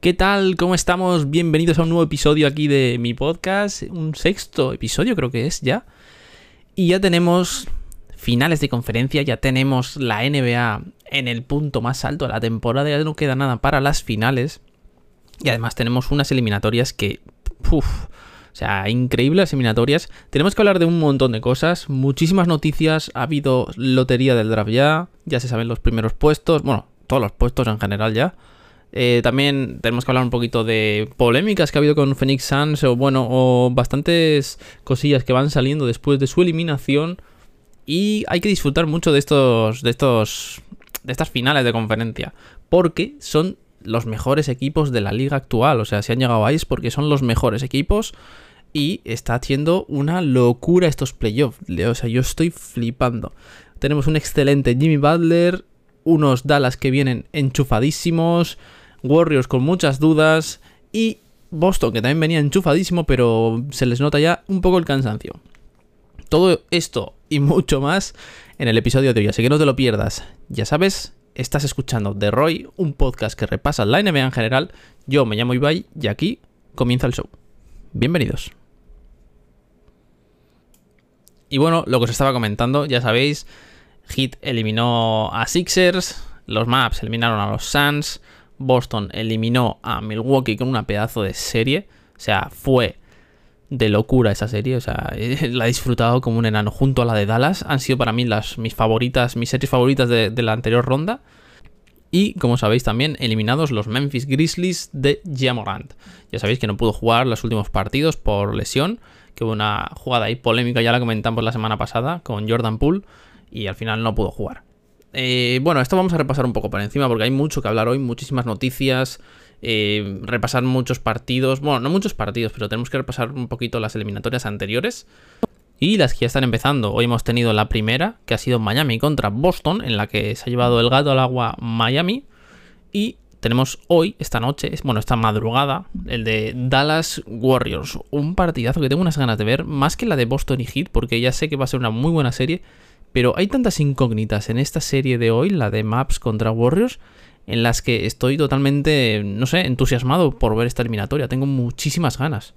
¿Qué tal? ¿Cómo estamos? Bienvenidos a un nuevo episodio aquí de mi podcast, un sexto episodio creo que es ya. Y ya tenemos finales de conferencia, ya tenemos la NBA en el punto más alto de la temporada, ya no queda nada para las finales. Y además tenemos unas eliminatorias que... Uf, o sea, increíbles eliminatorias. Tenemos que hablar de un montón de cosas, muchísimas noticias, ha habido lotería del draft ya, ya se saben los primeros puestos, bueno, todos los puestos en general ya. Eh, también tenemos que hablar un poquito de polémicas que ha habido con Phoenix Suns o bueno, o bastantes cosillas que van saliendo después de su eliminación. Y hay que disfrutar mucho de estos de estos de estas finales de conferencia porque son los mejores equipos de la liga actual, o sea, si han llegado ahí es porque son los mejores equipos y está haciendo una locura estos playoffs, o sea, yo estoy flipando. Tenemos un excelente Jimmy Butler, unos Dallas que vienen enchufadísimos, Warriors con muchas dudas y Boston que también venía enchufadísimo, pero se les nota ya un poco el cansancio. Todo esto y mucho más en el episodio de hoy, así que no te lo pierdas. Ya sabes, estás escuchando The Roy, un podcast que repasa la NBA en general. Yo me llamo Ibai y aquí comienza el show. Bienvenidos. Y bueno, lo que os estaba comentando, ya sabéis, Heat eliminó a Sixers, los Maps eliminaron a los Suns, Boston eliminó a Milwaukee con una pedazo de serie. O sea, fue de locura esa serie. O sea, la he disfrutado como un enano junto a la de Dallas. Han sido para mí las, mis favoritas, mis series favoritas de, la anterior ronda. Y como sabéis también, eliminados los Memphis Grizzlies de Jamorant. Ya sabéis que no pudo jugar los últimos partidos por lesión. Que hubo una jugada ahí polémica, ya la comentamos la semana pasada con Jordan Poole. Y al final no pudo jugar. Eh, bueno, esto vamos a repasar un poco por encima porque hay mucho que hablar hoy, muchísimas noticias, eh, repasar muchos partidos, bueno, no muchos partidos, pero tenemos que repasar un poquito las eliminatorias anteriores y las que ya están empezando. Hoy hemos tenido la primera, que ha sido Miami contra Boston, en la que se ha llevado el gato al agua Miami y tenemos hoy, esta noche, bueno, esta madrugada, el de Dallas Warriors. Un partidazo que tengo unas ganas de ver, más que la de Boston y Heat, porque ya sé que va a ser una muy buena serie. Pero hay tantas incógnitas en esta serie de hoy, la de Maps contra Warriors, en las que estoy totalmente, no sé, entusiasmado por ver esta eliminatoria. Tengo muchísimas ganas.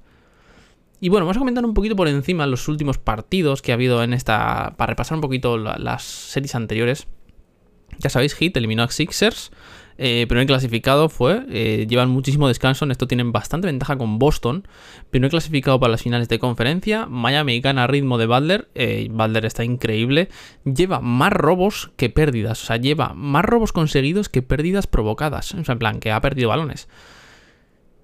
Y bueno, vamos a comentar un poquito por encima los últimos partidos que ha habido en esta. para repasar un poquito las series anteriores. Ya sabéis, Heat eliminó a Sixers. Eh, primer clasificado fue, eh, llevan muchísimo descanso, en esto tienen bastante ventaja con Boston. Primer clasificado para las finales de conferencia, Miami gana ritmo de Butler, eh, Butler está increíble, lleva más robos que pérdidas, o sea, lleva más robos conseguidos que pérdidas provocadas, o sea, en plan, que ha perdido balones.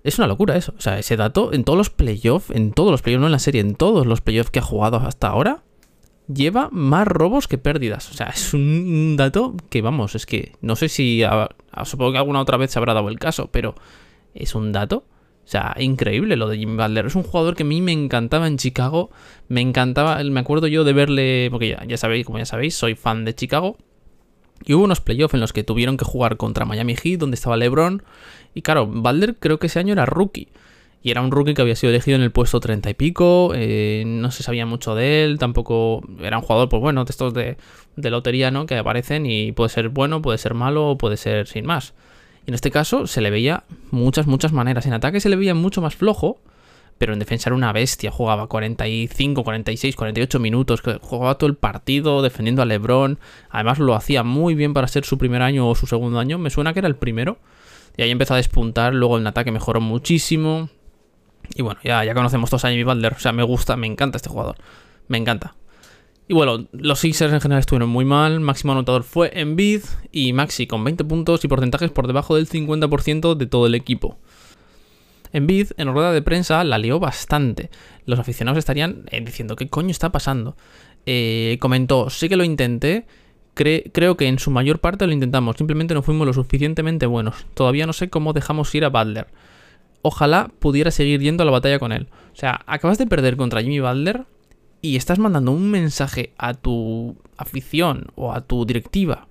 Es una locura eso, o sea, ese dato en todos los playoffs, en todos los playoffs, no en la serie, en todos los playoffs que ha jugado hasta ahora, lleva más robos que pérdidas. O sea, es un dato que, vamos, es que no sé si. supongo que alguna otra vez se habrá dado el caso, pero es un dato. O sea, increíble lo de Jimmy Butler. Es un jugador que a mí me encantaba en Chicago. Me encantaba, me acuerdo yo de verle, porque ya, ya sabéis, como ya sabéis, soy fan de Chicago. Y hubo unos playoffs en los que tuvieron que jugar contra Miami Heat, donde estaba LeBron. Y claro, Butler creo que ese año era rookie. Y era un rookie que había sido elegido en el puesto 30 y pico. Eh, no se sabía mucho de él. Tampoco era un jugador, pues bueno, de estos de, lotería, ¿no? Que aparecen y puede ser bueno, puede ser malo puede ser sin más. Y en este caso se le veía muchas, muchas maneras. En ataque se le veía mucho más flojo. Pero en defensa era una bestia. Jugaba 45, 46, 48 minutos. Jugaba todo el partido defendiendo a LeBron. Además lo hacía muy bien para ser su primer año o su segundo año. Me suena que era el primero. Y ahí empezó a despuntar. Luego en ataque mejoró muchísimo. Y bueno, ya, ya conocemos todos a Jimmy Butler. O sea, me gusta, me encanta este jugador. Me encanta. Y bueno, los Sixers en general estuvieron muy mal. Máximo anotador fue Embiid y Maxi con 20 puntos y porcentajes por debajo del 50% de todo el equipo. Embiid en rueda de prensa la lió bastante. Los aficionados estarían eh, diciendo qué coño está pasando. Eh, comentó, sí que lo intenté, creo que en su mayor parte lo intentamos, simplemente no fuimos lo suficientemente buenos. Todavía no sé cómo dejamos ir a Butler ojalá pudiera seguir yendo a la batalla con él. O sea, acabas de perder contra Jimmy Butler y estás mandando un mensaje a tu afición o a tu directiva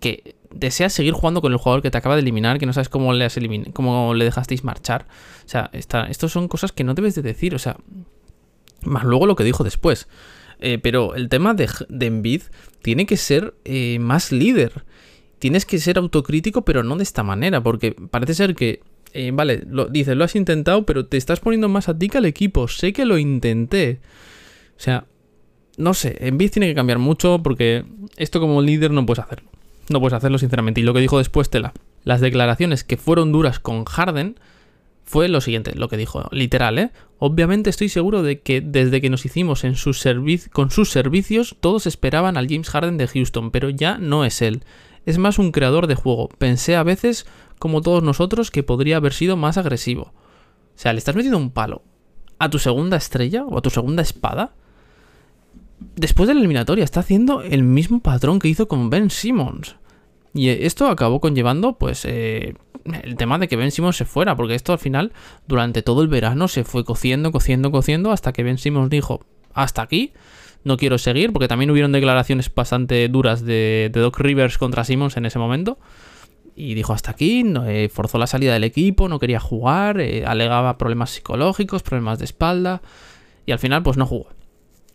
que deseas seguir jugando con el jugador que te acaba de eliminar, que no sabes cómo le, has le dejasteis marchar. O sea, estas son cosas que no debes de decir. O sea, más luego lo que dijo después. Eh, pero el tema de, de Embiid tiene que ser eh, más líder. Tienes que ser autocrítico, pero no de esta manera, porque parece ser que eh, vale, lo, dice, lo has intentado, pero te estás poniendo más a ti que al equipo. Sé que lo intenté. O sea, no sé, en Biz tiene que cambiar mucho porque esto como líder no puedes hacerlo. No puedes hacerlo, sinceramente. Y lo que dijo después Tela, las declaraciones que fueron duras con Harden fue lo siguiente, lo que dijo, literal, ¿eh? Obviamente estoy seguro de que desde que nos hicimos en su con sus servicios, todos esperaban al James Harden de Houston, pero ya no es él. Es más un creador de juego. Pensé a veces, como todos nosotros, que podría haber sido más agresivo. O sea, le estás metiendo un palo a tu segunda estrella o a tu segunda espada. Después de la eliminatoria, está haciendo el mismo patrón que hizo con Ben Simmons. Y esto acabó conllevando, pues, eh, el tema de que Ben Simmons se fuera, porque esto al final, durante todo el verano, se fue cociendo, cociendo, cociendo, hasta que Ben Simmons dijo, hasta aquí, no quiero seguir, porque también hubieron declaraciones bastante duras de, Doc Rivers contra Simmons en ese momento. Y dijo hasta aquí, eh, forzó la salida del equipo, no quería jugar, eh, alegaba problemas psicológicos, problemas de espalda, y al final pues no jugó.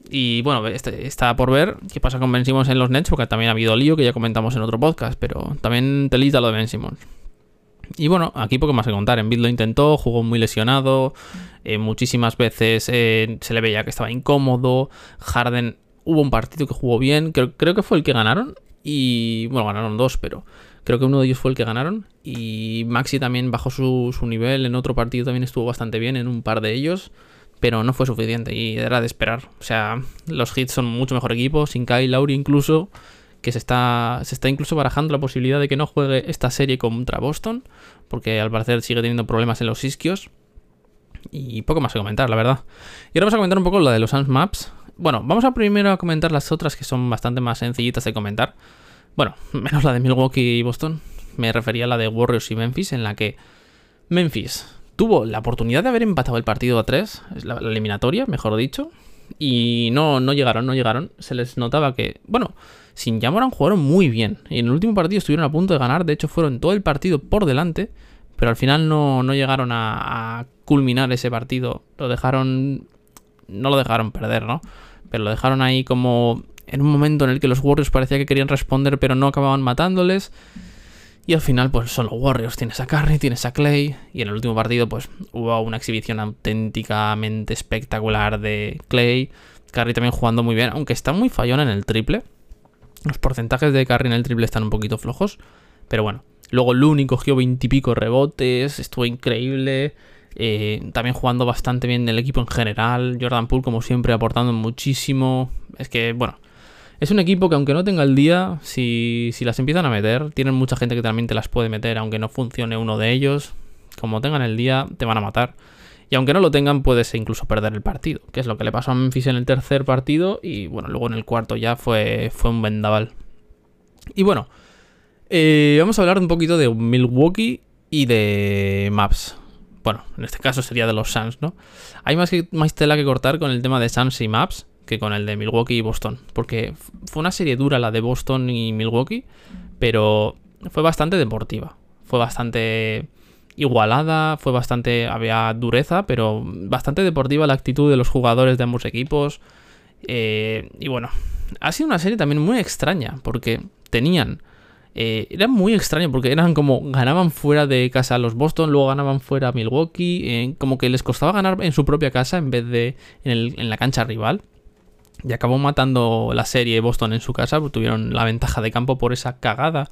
Y bueno, este, está por ver qué pasa con Ben Simmons en los Nets, porque también ha habido lío que ya comentamos en otro podcast, pero también telita lo de Ben Simmons. Y bueno, aquí poco más que contar. En lo intentó, jugó muy lesionado. Eh, muchísimas veces se le veía que estaba incómodo. Harden hubo un partido que jugó bien. Creo, creo, que fue el que ganaron. Y bueno, ganaron dos, pero creo que uno de ellos fue el que ganaron. Y Maxi también bajó su, nivel. En otro partido también estuvo bastante bien en un par de ellos. Pero no fue suficiente y era de esperar. O sea, los Hits son mucho mejor equipo. Sin Kyle Lowry incluso que se está, se está incluso barajando la posibilidad de que no juegue esta serie contra Boston, porque al parecer sigue teniendo problemas en los isquios. Y poco más que comentar, la verdad. Y ahora vamos a comentar un poco la de los Maps. Bueno, vamos a primero a comentar las otras que son bastante más sencillitas de comentar. Bueno, menos la de Milwaukee y Boston. Me refería a la de Warriors y Memphis, en la que Memphis tuvo la oportunidad de haber empatado el partido a 3, la, eliminatoria, mejor dicho, y no, no llegaron, no llegaron. Se les notaba que, bueno, sin Yamoran jugaron muy bien. Y en el último partido estuvieron a punto de ganar. De hecho, fueron todo el partido por delante. Pero al final no, llegaron a, culminar ese partido. Lo dejaron. No lo dejaron perder, ¿no? Pero lo dejaron ahí como en un momento en el que los Warriors parecía que querían responder, pero no acababan matándoles. Y al final, pues son los Warriors. Tienes a Curry, tienes a Clay. Y en el último partido, pues hubo una exhibición auténticamente espectacular de Clay. Curry también jugando muy bien, aunque está muy fallón en el triple. Los porcentajes de Curry en el triple están un poquito flojos. Pero bueno. Luego Looney cogió 20 y rebotes. Estuvo increíble. Eh, también jugando bastante bien el equipo en general. Jordan Poole, como siempre, aportando muchísimo. Es que, bueno. Es un equipo que aunque no tenga el día, si, si las empiezan a meter, tienen mucha gente que también te las puede meter, aunque no funcione uno de ellos. Como tengan el día, te van a matar. Y aunque no lo tengan, puedes incluso perder el partido, que es lo que le pasó a Memphis en el tercer partido y bueno, luego en el cuarto ya fue, fue un vendaval. Y bueno, eh, vamos a hablar un poquito de Milwaukee y de Maps. Bueno, en este caso sería de los Suns, ¿no? Hay más, que, más tela que cortar con el tema de Suns y Maps que con el de Milwaukee y Boston, porque fue una serie dura la de Boston y Milwaukee, pero fue bastante deportiva, fue bastante igualada, fue bastante, había dureza, pero bastante deportiva la actitud de los jugadores de ambos equipos. Eh, y bueno, ha sido una serie también muy extraña, porque tenían... Eh, era muy extraño porque eran como ganaban fuera de casa los Boston, luego ganaban fuera Milwaukee, eh, como que les costaba ganar en su propia casa en vez de en, la cancha rival. Y acabó matando la serie Boston en su casa, tuvieron la ventaja de campo por esa cagada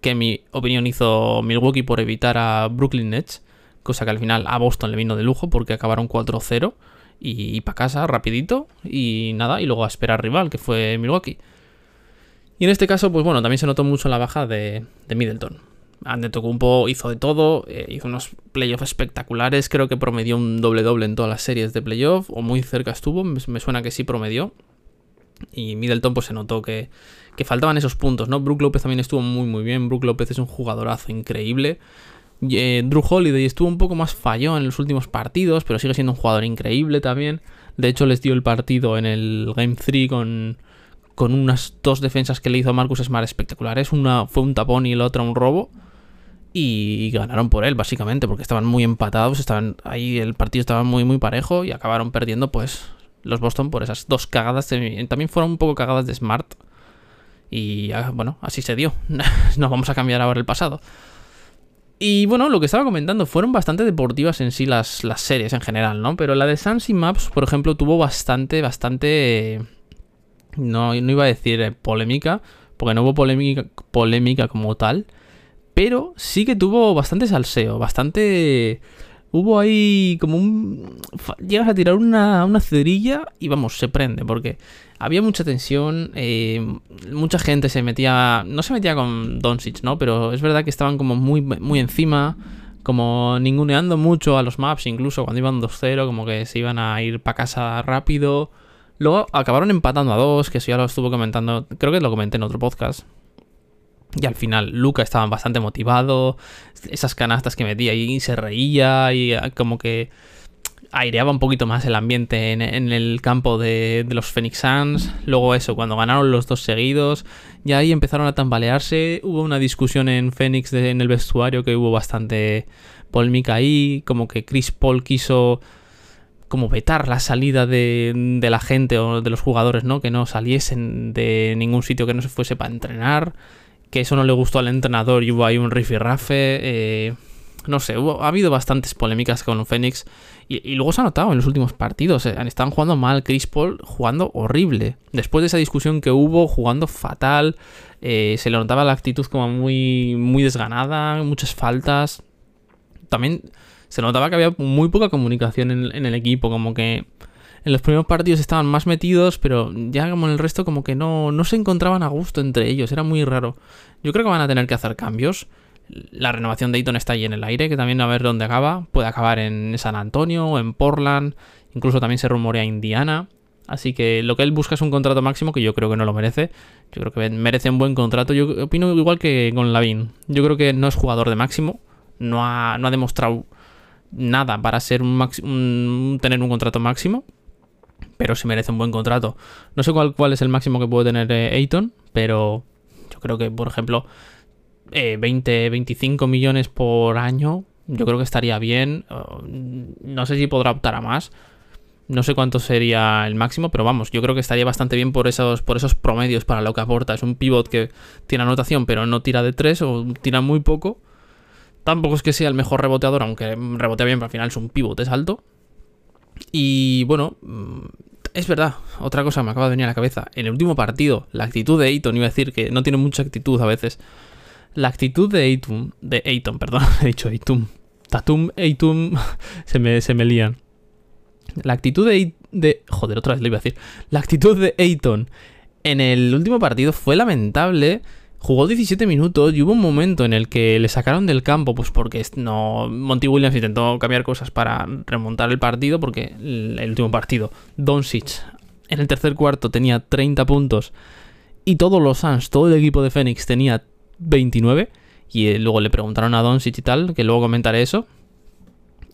que en mi opinión hizo Milwaukee por evitar a Brooklyn Nets, cosa que al final a Boston le vino de lujo porque acabaron 4-0 y, para casa rapidito y nada, y luego a esperar rival, que fue Milwaukee. Y en este caso, pues bueno, también se notó mucho la baja de, de Middleton. Antetokounmpo hizo de todo, eh, hizo unos playoffs espectaculares, creo que promedió un doble-doble en todas las series de playoff, o muy cerca estuvo, me, me suena que sí promedió. Y Middleton pues se notó que, que faltaban esos puntos, ¿no? Brook López también estuvo muy muy bien, Brook López es un jugadorazo increíble. Eh, Drew Holiday estuvo un poco más falló en los últimos partidos, pero sigue siendo un jugador increíble también. De hecho, les dio el partido en el Game 3 con, con unas dos defensas que le hizo Marcus Smart espectaculares. Una fue un tapón y la otra un robo. Y ganaron por él, básicamente, porque estaban muy empatados. Estaban ahí, el partido estaba muy, muy parejo y acabaron perdiendo, pues, los Boston por esas dos cagadas. También fueron un poco cagadas de Smart. Y bueno, así se dio. no vamos a cambiar ahora el pasado. Y bueno, lo que estaba comentando, fueron bastante deportivas en sí las, las series en general, ¿no? Pero la de Sans y Maps, por ejemplo, tuvo bastante, bastante... No, no iba a decir eh, polémica, porque no hubo polémica, polémica como tal, pero sí que tuvo bastante salseo, bastante... Hubo ahí como un... Llegas a tirar una, una cerilla y vamos, se prende, porque había mucha tensión, eh, mucha gente se metía, no se metía con Doncic, ¿no? Pero es verdad que estaban como muy, muy encima, como ninguneando mucho a los maps, incluso cuando iban 2-0, como que se iban a ir para casa rápido. Luego acabaron empatando a dos, que eso ya lo estuvo comentando, creo que lo comenté en otro podcast. Y al final Luca estaba bastante motivado, esas canastas que metía y se reía y ah, como que aireaba un poquito más el ambiente en, el campo de, los Phoenix Suns. Luego eso, cuando ganaron los dos seguidos, ya ahí empezaron a tambalearse. Hubo una discusión en Phoenix en el vestuario que hubo bastante polémica ahí, como que Chris Paul quiso como vetar la salida de, de, la gente o de los jugadores, ¿no? Que no saliesen de ningún sitio que no se fuese para entrenar que eso no le gustó al entrenador y hubo ahí un rifirrafe. Eh, no sé, ha habido bastantes polémicas con Phoenix y, luego se ha notado en los últimos partidos. Eh, están jugando mal, Chris Paul jugando horrible. Después de esa discusión que hubo, jugando fatal, eh, se le notaba la actitud como muy, muy desganada, muchas faltas. También se notaba que había muy poca comunicación en el equipo, como que en los primeros partidos estaban más metidos, pero ya como en el resto como que no, no se encontraban a gusto entre ellos, era muy raro. Yo creo que van a tener que hacer cambios. La renovación de Eaton está ahí en el aire, que también a ver dónde acaba. Puede acabar en San Antonio en Portland, incluso también se rumorea Indiana. Así que lo que él busca es un contrato máximo que yo creo que no lo merece. Yo creo que merece un buen contrato. Yo opino igual que con Lavin. Yo creo que no es jugador de máximo. No ha, no ha demostrado nada para ser un, tener un contrato máximo pero si merece un buen contrato. No sé cuál, cuál es el máximo que puede tener eh, Ayton, pero yo creo que, por ejemplo, 20, eh, 25 millones por año, yo creo que estaría bien. No sé si podrá optar a más. No sé cuánto sería el máximo, pero vamos, yo creo que estaría bastante bien por esos, por esos promedios para lo que aporta. Es un pivot que tiene anotación, pero no tira de 3 o tira muy poco. Tampoco es que sea el mejor reboteador, aunque rebotea bien, pero al final es un pivot, es alto. Y bueno, mm, es verdad, otra cosa me acaba de venir a la cabeza. En el último partido, la actitud de Ayton, iba a decir que no tiene mucha actitud a veces. La actitud de Ayton, de Ayton, perdón, he dicho Ayton. Tatum, Ayton, se me, se me lían. La actitud de, de. Joder, otra vez le iba a decir. La actitud de Ayton en el último partido fue lamentable Jugó 17 minutos y hubo un momento en el que le sacaron del campo, pues porque no Monty Williams intentó cambiar cosas para remontar el partido, porque el, último partido, Doncic en el tercer cuarto tenía 30 puntos y todos los Suns, todo el equipo de Phoenix tenía 29 y eh, luego le preguntaron a Doncic y tal, que luego comentaré eso.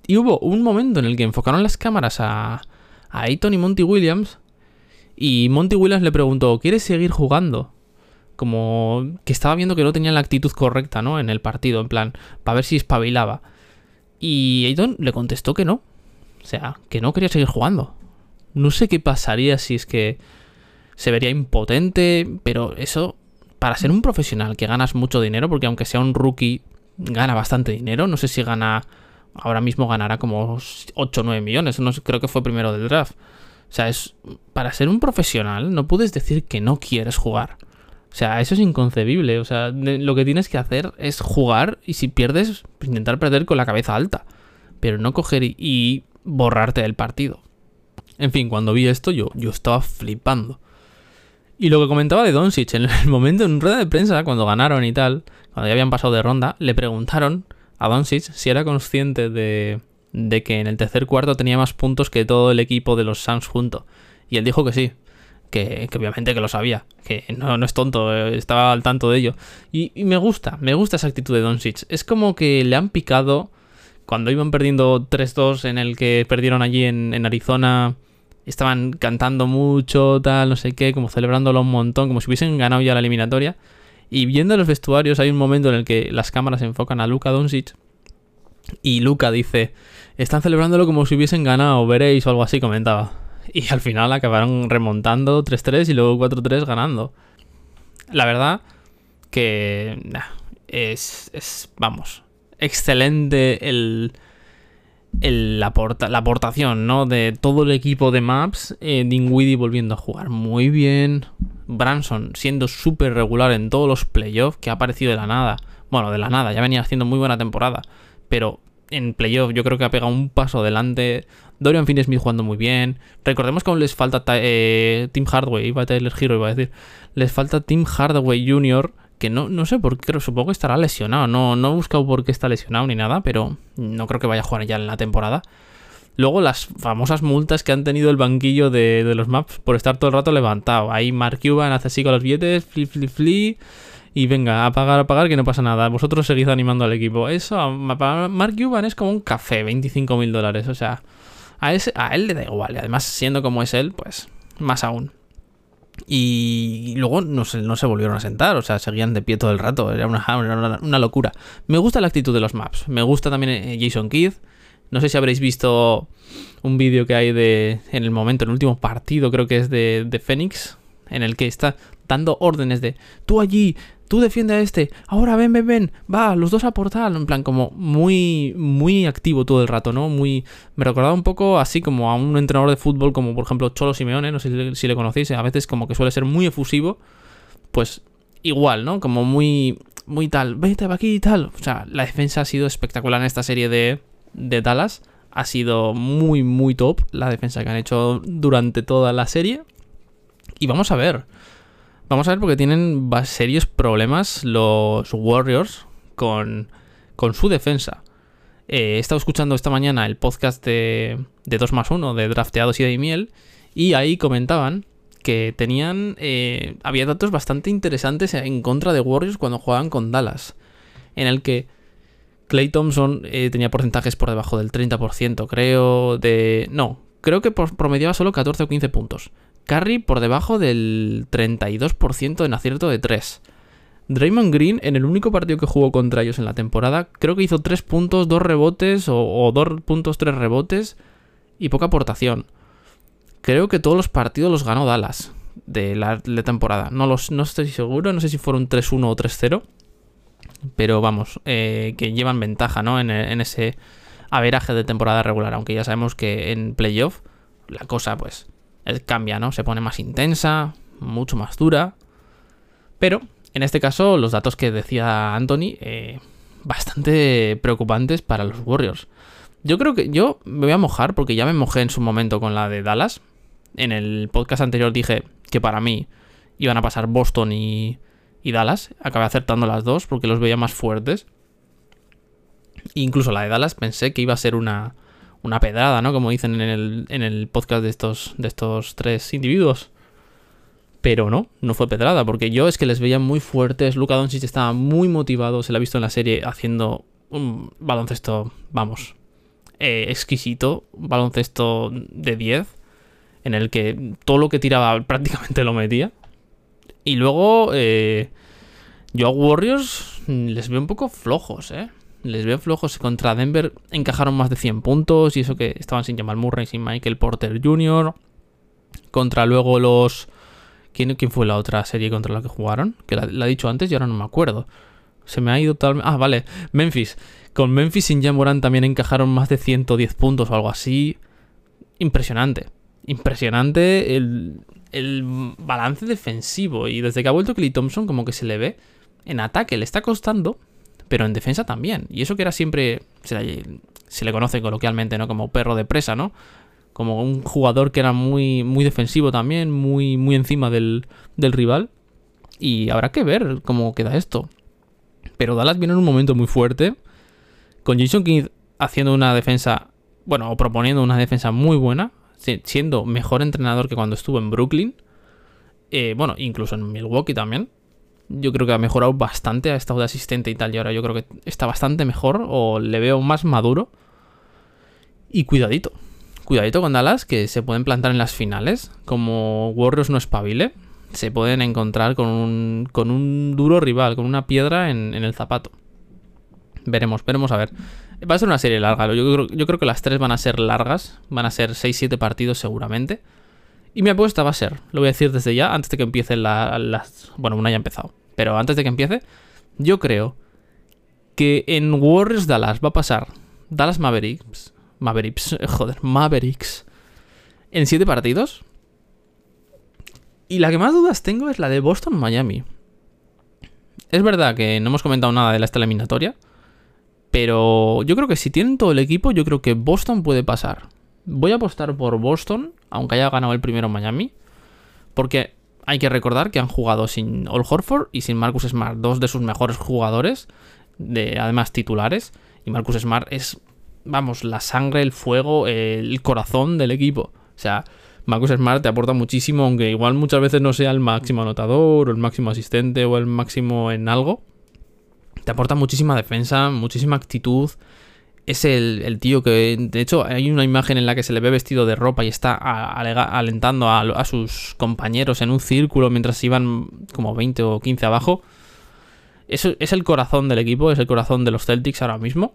Y hubo un momento en el que enfocaron las cámaras a, a Ayton y Monty Williams y Monty Williams le preguntó, ¿quieres seguir jugando? Como que estaba viendo que no tenía la actitud correcta, ¿no? En el partido, en plan, para ver si espabilaba. Y Ayton le contestó que no. O sea, que no quería seguir jugando. No sé qué pasaría si es que se vería impotente, pero eso, para ser un profesional que ganas mucho dinero, porque aunque sea un rookie, gana bastante dinero, no sé si gana, ahora mismo ganará como 8 o 9 millones, creo que fue primero del draft. O sea, es, para ser un profesional no puedes decir que no quieres jugar. O sea, eso es inconcebible. O sea, lo que tienes que hacer es jugar y si pierdes, intentar perder con la cabeza alta. Pero no coger y, borrarte del partido. En fin, cuando vi esto yo, yo estaba flipando. Y lo que comentaba de Doncic, en el momento en rueda de prensa, cuando ganaron y tal, cuando ya habían pasado de ronda, le preguntaron a Doncic si era consciente de, de que en el tercer cuarto tenía más puntos que todo el equipo de los Suns junto. Y él dijo que sí que, obviamente que lo sabía, que no, no es tonto, eh, estaba al tanto de ello. Y, me gusta, me gusta esa actitud de Doncic. Es como que le han picado cuando iban perdiendo 3-2 en el que perdieron allí en, Arizona. Estaban cantando mucho, tal, no sé qué, como celebrándolo un montón, como si hubiesen ganado ya la eliminatoria. Y viendo los vestuarios hay un momento en el que las cámaras enfocan a Luka Doncic y Luka dice, están celebrándolo como si hubiesen ganado, veréis o algo así, comentaba. Y al final acabaron remontando 3-3 y luego 4-3 ganando. La verdad que es, es, vamos, excelente el, la, aportación ¿no? de todo el equipo de Maps. Eh, Dingwiddie volviendo a jugar muy bien. Branson siendo súper regular en todos los playoffs, que ha aparecido de la nada. Bueno, de la nada, ya venía haciendo muy buena temporada. Pero en playoff yo creo que ha pegado un paso adelante. Dorian Finney-Smith jugando muy bien. Recordemos que aún les falta eh, Tim Hardway, iba a Tyler Hero, iba a decir. Les falta Tim Hardway Jr., que no, no sé por qué, supongo que estará lesionado. No, no he buscado por qué está lesionado ni nada, pero no creo que vaya a jugar ya en la temporada. Luego las famosas multas que han tenido el banquillo de, los maps por estar todo el rato levantado. Ahí Mark Cuban hace así con los billetes, flip, flip, flip. Y venga, a pagar, a pagar, que no pasa nada. Vosotros seguís animando al equipo. Eso, Mark Cuban es como un café, 25 mil dólares. O sea, a, él le da igual. Y además, siendo como es él, pues más aún. Y luego no se, no se volvieron a sentar, o sea, seguían de pie todo el rato, era una, una, locura. Me gusta la actitud de los maps, me gusta también eh, Jason Kidd. No sé si habréis visto un vídeo que hay de, en el momento, el último partido, creo que es de, de Phoenix, en el que está dando órdenes de tú allí, tú defiende a este, ahora ven, ven, ven, va, los dos a portal, en plan como muy, muy activo todo el rato, ¿no? Muy, me recordaba un poco así como a un entrenador de fútbol como por ejemplo Cholo Simeone, no sé si, le conocéis, a veces como que suele ser muy efusivo, pues igual, ¿no? Como muy, muy tal, vete aquí y tal. O sea, la defensa ha sido espectacular en esta serie de, de Dallas. Ha sido muy, muy top la defensa que han hecho durante toda la serie. Y vamos a ver. Vamos a ver porque tienen serios problemas los Warriors con, con su defensa. Eh, he estado escuchando esta mañana el podcast de, de 2 más 1 de Drafteados y de Miel y ahí comentaban que tenían... Eh, había datos bastante interesantes en contra de Warriors cuando jugaban con Dallas. En el que Clay Thompson eh, tenía porcentajes por debajo del 30%, creo, de... No, creo que promediaba solo 14 o 15 puntos. Curry por debajo del 32% en acierto de 3. Draymond Green, en el único partido que jugó contra ellos en la temporada, creo que hizo 3 puntos, 2 rebotes o, 2 puntos, 3 rebotes y poca aportación. Creo que todos los partidos los ganó Dallas de la, temporada. No, los, no estoy seguro, no sé si fueron 3-1 o 3-0. Pero vamos, eh, que llevan ventaja ¿no? en, en ese averaje de temporada regular. Aunque ya sabemos que en playoff la cosa pues cambia, ¿no? Se pone más intensa, mucho más dura. Pero, en este caso, los datos que decía Anthony, eh, bastante preocupantes para los Warriors. Yo creo que yo me voy a mojar porque ya me mojé en su momento con la de Dallas. En el podcast anterior dije que para mí iban a pasar Boston y, y Dallas. Acabé acertando las dos porque los veía más fuertes. incluso la de Dallas pensé que iba a ser una, una pedrada, ¿no? Como dicen en el, podcast de estos, de estos tres individuos. Pero no, no fue pedrada, porque yo es que les veía muy fuertes. Luka Doncic estaba muy motivado, se lo ha visto en la serie haciendo un baloncesto, vamos, eh, exquisito, un baloncesto de 10, en el que todo lo que tiraba prácticamente lo metía. Y luego, eh, yo a Warriors les veo un poco flojos, ¿eh? Les veo flojos. Contra Denver encajaron más de 100 puntos y eso que estaban sin Jamal Murray, sin Michael Porter Jr. Contra luego los... ¿Quién, ¿Quién, fue la otra serie contra la que jugaron? Que la, he dicho antes y ahora no me acuerdo. Se me ha ido tal... Ah, vale. Memphis. Con Memphis sin Jamoran también encajaron más de 110 puntos o algo así. Impresionante. Impresionante el, el balance defensivo. Y desde que ha vuelto Clay Thompson como que se le ve en ataque. Le está costando pero en defensa también. Y eso que era siempre, se le, conoce coloquialmente, ¿no? Como perro de presa, ¿no? Como un jugador que era muy, muy defensivo también, muy, muy encima del, del rival. Y habrá que ver cómo queda esto. Pero Dallas viene en un momento muy fuerte. Con Jason King haciendo una defensa, bueno, o proponiendo una defensa muy buena. Siendo mejor entrenador que cuando estuvo en Brooklyn. Eh, bueno, incluso en Milwaukee también yo creo que ha mejorado bastante, ha estado de asistente y tal, y ahora yo creo que está bastante mejor o le veo más maduro. Y cuidadito, cuidadito con Dallas, que se pueden plantar en las finales, como Warriors no espabile, se pueden encontrar con un, con un duro rival, con una piedra en, el zapato. Veremos, veremos a ver. Va a ser una serie larga, yo creo, yo creo que las tres van a ser largas, van a ser 6-7 partidos seguramente. Y mi apuesta va a ser, lo voy a decir desde ya, antes de que empiece las... Bueno, una ya ha empezado. Pero antes de que empiece, yo creo que en Warriors Dallas va a pasar Dallas Mavericks, Mavericks, joder, Mavericks, en 7 partidos. Y la que más dudas tengo es la de Boston-Miami. Es verdad que no hemos comentado nada de la esta eliminatoria. Pero yo creo que si tienen todo el equipo, yo creo que Boston puede pasar. Voy a apostar por Boston, aunque haya ganado el primero Miami. Porque hay que recordar que han jugado sin All Horford y sin Marcus Smart, dos de sus mejores jugadores, de, además titulares. Y Marcus Smart es, vamos, la sangre, el fuego, el corazón del equipo. O sea, Marcus Smart te aporta muchísimo, aunque igual muchas veces no sea el máximo anotador, o el máximo asistente, o el máximo en algo. Te aporta muchísima defensa, muchísima actitud. Es el, tío que, de hecho, hay una imagen en la que se le ve vestido de ropa y está alentando a, sus compañeros en un círculo mientras iban como 20 o 15 abajo. Eso es el corazón del equipo, es el corazón de los Celtics ahora mismo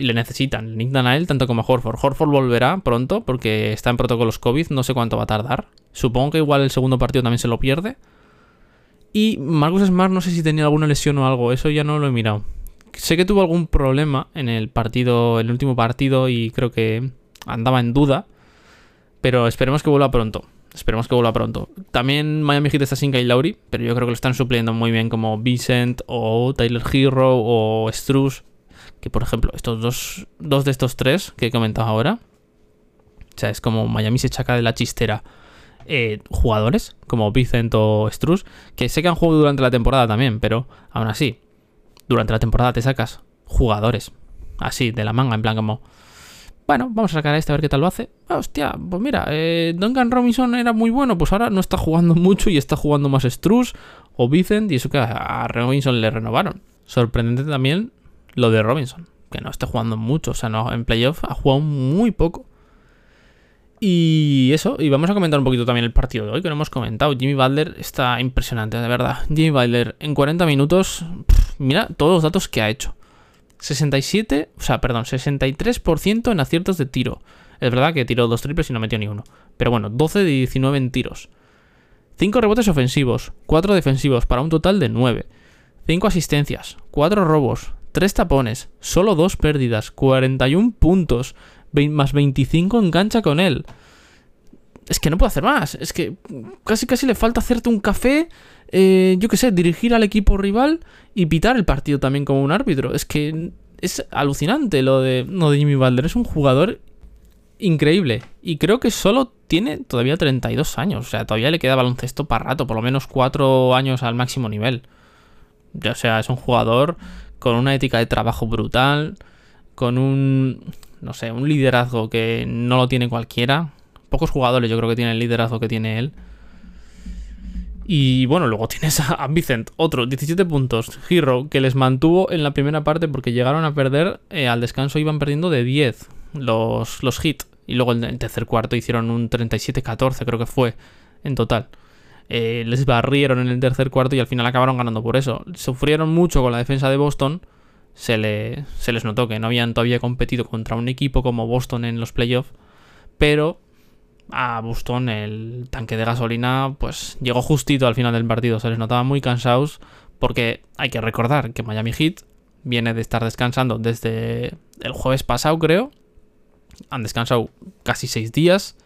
y le necesitan. Le necesitan a él tanto como a Horford. Horford volverá pronto porque está en protocolos COVID, no sé cuánto va a tardar. Supongo que igual el segundo partido también se lo pierde. Y Marcus Smart no sé si tenía alguna lesión o algo, eso ya no lo he mirado. Sé que tuvo algún problema en el partido, el último partido y creo que andaba en duda. Pero esperemos que vuelva pronto. Esperemos que vuelva pronto. También Miami Heat está sin Kyle Lowry, pero yo creo que lo están supliendo muy bien como Vincent o Tyler Hero o Struz que por ejemplo, estos dos, dos de estos tres que he comentado ahora, o sea, es como Miami se chaca de la chistera eh, jugadores, como Vicent o Struz, que sé que han jugado durante la temporada también, pero aún así, durante la temporada te sacas jugadores, así, de la manga, en plan como... Bueno, vamos a sacar a este a ver qué tal lo hace. Ah, hostia, pues mira, eh, Duncan Robinson era muy bueno, pues ahora no está jugando mucho y está jugando más Struz o Vicent, y eso que a Robinson le renovaron. Sorprendente también lo de Robinson, que no esté jugando mucho, o sea, no, en playoff ha jugado muy poco. Y eso, y vamos a comentar un poquito también el partido de hoy, que no hemos comentado. Jimmy Butler está impresionante, de verdad. Jimmy Butler en 40 minutos, mira todos los datos que ha hecho. 67, o sea, perdón, 63% en aciertos de tiro. Es verdad que tiró dos triples y no metió ni uno. Pero bueno, 12 de 19 en tiros. 5 rebotes ofensivos, 4 defensivos, para un total de 9. 5 asistencias, 4 robos, 3 tapones, solo 2 pérdidas, 41 puntos, más 25 engancha con él. Es que no puedo hacer más. Es que casi casi le falta hacerte un café, eh, yo qué sé, dirigir al equipo rival y pitar el partido también como un árbitro. Es que es alucinante lo de, de Jimmy Butler. Es un jugador increíble. Y creo que solo tiene todavía 32 años. O sea, todavía le queda baloncesto para rato. Por lo menos 4 años al máximo nivel. O sea, es un jugador con una ética de trabajo brutal, con un, no sé, un liderazgo que no lo tiene cualquiera. Pocos jugadores yo creo que tienen el liderazgo que tiene él. Y bueno, luego tienes a Vicent, otro, 17 puntos, Hero, que les mantuvo en la primera parte porque llegaron a perder, eh, al descanso iban perdiendo de 10 los, los hits. Y luego en el tercer cuarto hicieron un 37-14, creo que fue, en total. Eh, les barrieron en el tercer cuarto y al final acabaron ganando por eso. Sufrieron mucho con la defensa de Boston. Se, le, se les notó que no habían todavía competido contra un equipo como Boston en los playoffs. Pero a Boston el tanque de gasolina pues llegó justito al final del partido. Se les notaba muy cansados porque hay que recordar que Miami Heat viene de estar descansando desde el jueves pasado creo. Han descansado casi seis días.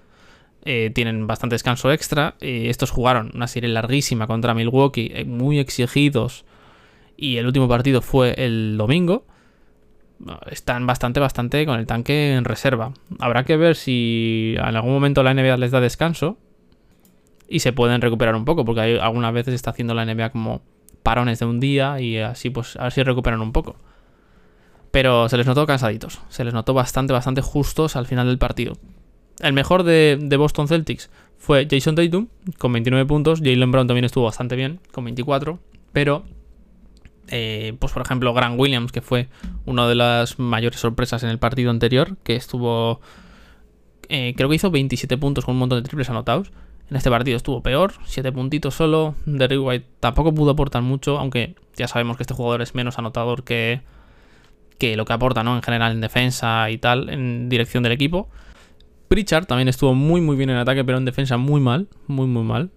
Eh, tienen bastante descanso extra. Estos jugaron una serie larguísima contra Milwaukee, eh, muy exigidos. Y el último partido fue el domingo. Están bastante, bastante con el tanque en reserva. Habrá que ver si en algún momento la NBA les da descanso y se pueden recuperar un poco, porque algunas veces está haciendo la NBA como parones de un día y así pues a ver si recuperan un poco. Pero se les notó cansaditos, se les notó bastante, bastante justos al final del partido. El mejor de, Boston Celtics fue Jason Tatum con 29 puntos. Jalen Brown también estuvo bastante bien con 24. Pero, eh, pues por ejemplo, Grant Williams, que fue una de las mayores sorpresas en el partido anterior, que estuvo, eh, creo que hizo 27 puntos con un montón de triples anotados. En este partido estuvo peor, 7 puntitos solo. Derrick White tampoco pudo aportar mucho, aunque ya sabemos que este jugador es menos anotador que, que lo que aporta ¿no? en general en defensa y tal, en dirección del equipo. Pritchard también estuvo muy muy bien en ataque, pero en defensa muy mal, muy muy mal.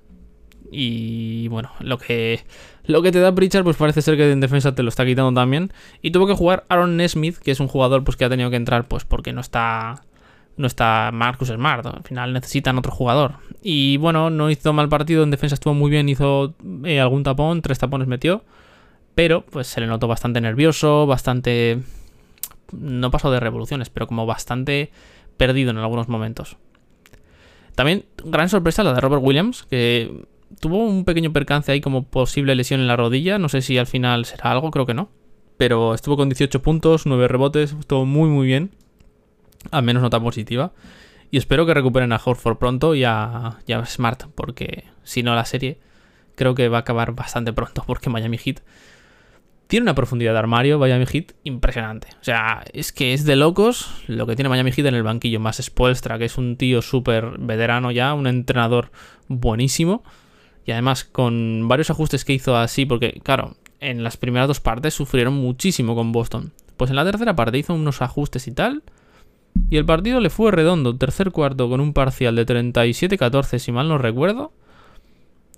Y bueno, lo que, lo que te da Pritchard, pues parece ser que en defensa te lo está quitando también. Y tuvo que jugar Aaron Nesmith, que es un jugador pues, que ha tenido que entrar pues porque no está. No está Marcus Smart. Al final necesitan otro jugador. Y bueno, no hizo mal partido. En defensa estuvo muy bien. Hizo eh, algún tapón. Tres tapones metió. Pero pues se le notó bastante nervioso. Bastante. No pasó de revoluciones, pero como bastante perdido en algunos momentos. También, gran sorpresa la de Robert Williams, que tuvo un pequeño percance ahí como posible lesión en la rodilla. No sé si al final será algo, creo que no. Pero estuvo con 18 puntos, 9 rebotes, estuvo muy muy bien. Al menos nota positiva. Y espero que recuperen a Horford pronto y a, y Smart, porque si no la serie creo que va a acabar bastante pronto, porque Miami Heat tiene una profundidad de armario, Miami Heat, impresionante. O sea, es que es de locos lo que tiene Miami Heat en el banquillo. Más Spoelstra, que es un tío súper veterano ya, un entrenador buenísimo. Y además con varios ajustes que hizo así, porque claro, en las primeras dos partes sufrieron muchísimo con Boston. Pues en la tercera parte hizo unos ajustes y tal. Y el partido le fue redondo, tercer cuarto con un parcial de 37-14, si mal no recuerdo.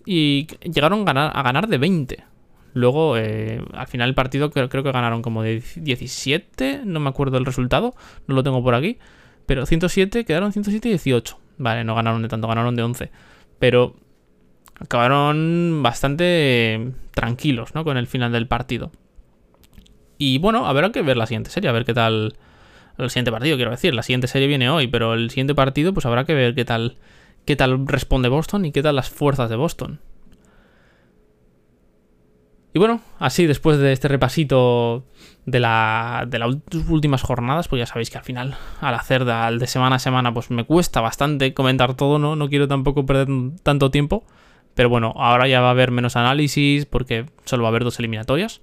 Y llegaron a ganar, de 20. Luego, eh, al final el partido creo, que ganaron como de 17, no me acuerdo el resultado, no lo tengo por aquí, pero 107, quedaron 107 y 18. Vale, no ganaron de tanto, ganaron de 11. Pero acabaron bastante tranquilos, ¿no? Con el final del partido. Y bueno, habrá que ver la siguiente serie, a ver qué tal... El siguiente partido, quiero decir. La siguiente serie viene hoy, pero el siguiente partido, pues habrá que ver qué tal, qué tal responde Boston y qué tal las fuerzas de Boston. Y bueno, así después de este repasito de, la, de las últimas jornadas, pues ya sabéis que al final, al hacer de, de, semana a semana, pues me cuesta bastante comentar todo, ¿no? No quiero tampoco perder tanto tiempo. Pero bueno, ahora ya va a haber menos análisis porque solo va a haber dos eliminatorias.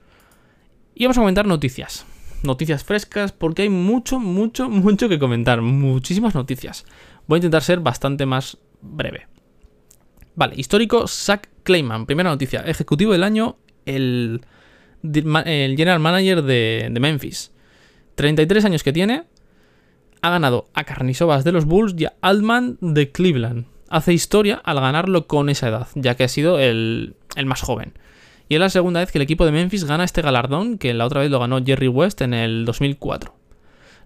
Y vamos a comentar noticias. Noticias frescas porque hay mucho, mucho, mucho que comentar. Muchísimas noticias. Voy a intentar ser bastante más breve. Vale, histórico Zach Clayman. Primera noticia. Ejecutivo del año el, el general manager de, Memphis. 33 años que tiene. Ha ganado a Carnisovas de los Bulls y a Altman de Cleveland. Hace historia al ganarlo con esa edad, ya que ha sido el, el más joven. Y es la segunda vez que el equipo de Memphis gana este galardón, que la otra vez lo ganó Jerry West en el 2004.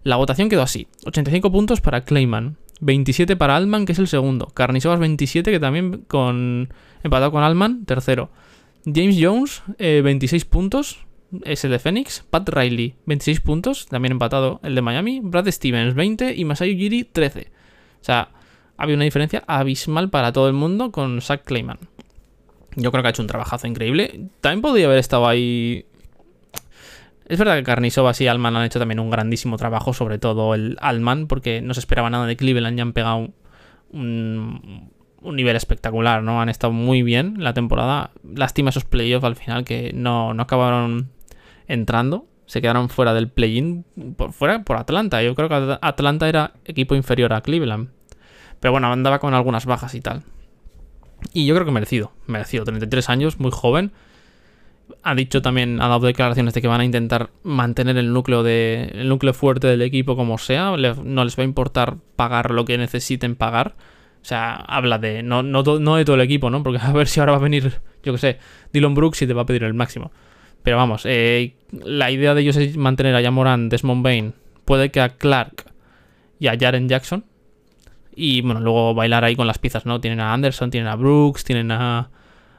La votación quedó así: 85 puntos para Clayman, 27 para Altman, que es el segundo, Carnisovas 27, que también con empatado con Altman, tercero. James Jones, 26 eh, puntos, es el de Phoenix. Pat Riley, 26 puntos, también empatado el de Miami. Brad Stevens, 20 y Masai Ujiri, 13. O sea, había una diferencia abismal para todo el mundo con Zach Clayman. Yo creo que ha hecho un trabajazo increíble. También podría haber estado ahí. Es verdad que Carnisovas y Alman han hecho también un grandísimo trabajo, sobre todo el Alman, porque no se esperaba nada de Cleveland y han pegado un, un nivel espectacular, ¿no? Han estado muy bien la temporada. Lástima esos playoffs al final que no, no acabaron entrando. Se quedaron fuera del play-in, por, fuera por Atlanta. Yo creo que Atlanta era equipo inferior a Cleveland. Pero bueno, andaba con algunas bajas y tal. Y yo creo que merecido, merecido. 33 años, muy joven. Ha dicho también, ha dado declaraciones de que van a intentar mantener el núcleo, de, el núcleo fuerte del equipo como sea. no les va a importar pagar lo que necesiten pagar o sea, habla de. No, no, de todo el equipo, ¿no? Porque a ver si ahora va a venir, yo qué sé, Dylan Brooks y te va a pedir el máximo. Pero vamos, eh, la idea de ellos es mantener a Jamoran, Desmond Bain, puede que a Clark y a Jaren Jackson. Y bueno, luego bailar ahí con las piezas, ¿no? Tienen a Anderson, tienen a Brooks, tienen a,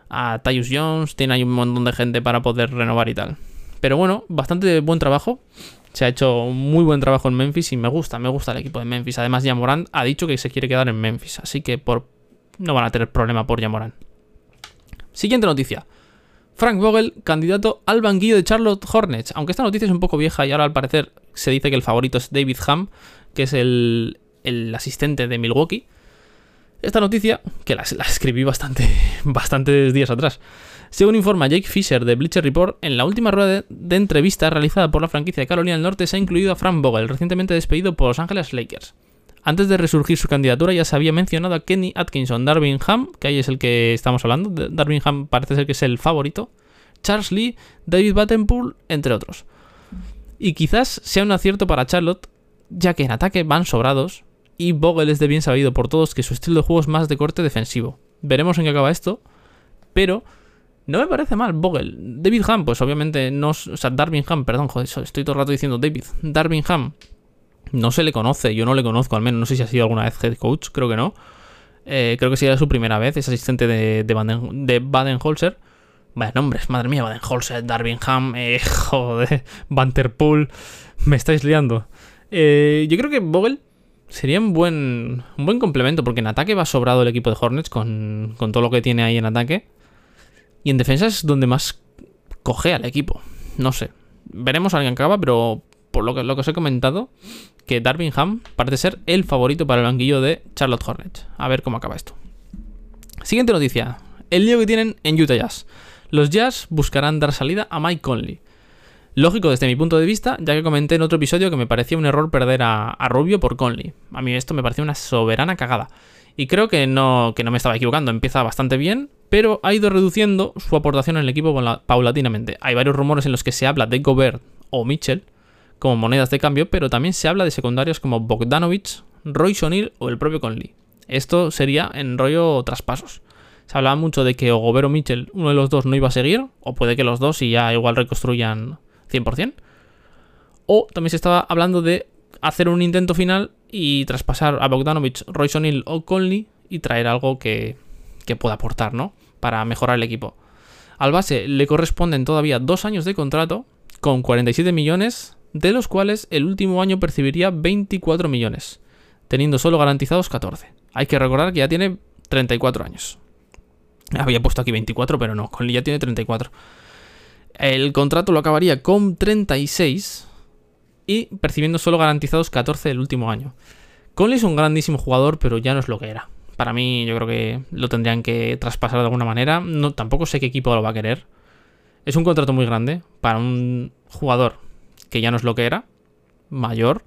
a Tyus Jones, tienen ahí un montón de gente para poder renovar y tal. Pero bueno, bastante buen trabajo. Se ha hecho muy buen trabajo en Memphis y me gusta, me gusta el equipo de Memphis. Además, Yamoran ha dicho que se quiere quedar en Memphis, así que por... no van a tener problema por Yamoran. Siguiente noticia. Frank Vogel, candidato al banquillo de Charlotte Hornets. Aunque esta noticia es un poco vieja y ahora al parecer se dice que el favorito es David Ham, que es el, el asistente de Milwaukee. Esta noticia, que la, escribí bastante, bastantes días atrás, según informa Jake Fisher de Bleacher Report, en la última rueda de entrevista realizada por la franquicia de Carolina del Norte se ha incluido a Frank Vogel, recientemente despedido por Los Angeles Lakers. Antes de resurgir su candidatura ya se había mencionado a Kenny Atkinson, Darvin Ham, que ahí es el que estamos hablando, Darvin Ham parece ser que es el favorito, Charles Lee, David Battenpool, entre otros. Y quizás sea un acierto para Charlotte, ya que en ataque van sobrados, y Vogel es de bien sabido por todos que su estilo de juego es más de corte defensivo. Veremos en qué acaba esto, pero no me parece mal Vogel. David Ham, pues obviamente no... O sea, Darwin Ham, perdón, joder, estoy todo el rato diciendo David. Darwin Ham no se le conoce, yo no le conozco al menos, no sé si ha sido alguna vez head coach, creo que no. Eh, creo que sería su primera vez, es asistente de, de, Baden, de Baden-Holzer. Vaya nombres, madre mía, Baden-Holzer, Darwinham, eh, joder, Vanterpool, me estáis liando. Eh, yo creo que Vogel sería un buen, un buen complemento, porque en ataque va sobrado el equipo de Hornets con, con todo lo que tiene ahí en ataque. Y en defensa es donde más coge al equipo. No sé. Veremos a alguien acaba, pero por lo que, lo que os he comentado, que Darwinham parece ser el favorito para el banquillo de Charlotte Hornets. A ver cómo acaba esto. Siguiente noticia. El lío que tienen en Utah Jazz. Los Jazz buscarán dar salida a Mike Conley. Lógico desde mi punto de vista, ya que comenté en otro episodio que me parecía un error perder a, Rubio por Conley. A mí esto me parecía una soberana cagada. Y creo que no, que no me estaba equivocando, empieza bastante bien, pero ha ido reduciendo su aportación en el equipo paulatinamente. Hay varios rumores en los que se habla de Gobert o Mitchell, como monedas de cambio, pero también se habla de secundarios como Bogdanovich, Roy O'Neill o el propio Conley. Esto sería en rollo traspasos. Se hablaba mucho de que o Gobert o Mitchell, uno de los dos no iba a seguir, o puede que los dos y ya igual reconstruyan 100%. O también se estaba hablando de hacer un intento final y traspasar a Bogdanovich, Roy O'Neill o Conley y traer algo que, que pueda aportar, ¿no? Para mejorar el equipo. Al base le corresponden todavía dos años de contrato con 47 millones de los cuales el último año percibiría 24 millones, teniendo solo garantizados 14. Hay que recordar que ya tiene 34 años. Había puesto aquí 24, pero no, Conley ya tiene 34. El contrato lo acabaría con 36 y percibiendo solo garantizados 14 el último año. Conley es un grandísimo jugador, pero ya no es lo que era. Para mí, yo creo que lo tendrían que traspasar de alguna manera. No, tampoco sé qué equipo lo va a querer. Es un contrato muy grande para un jugador que ya no es lo que era, mayor,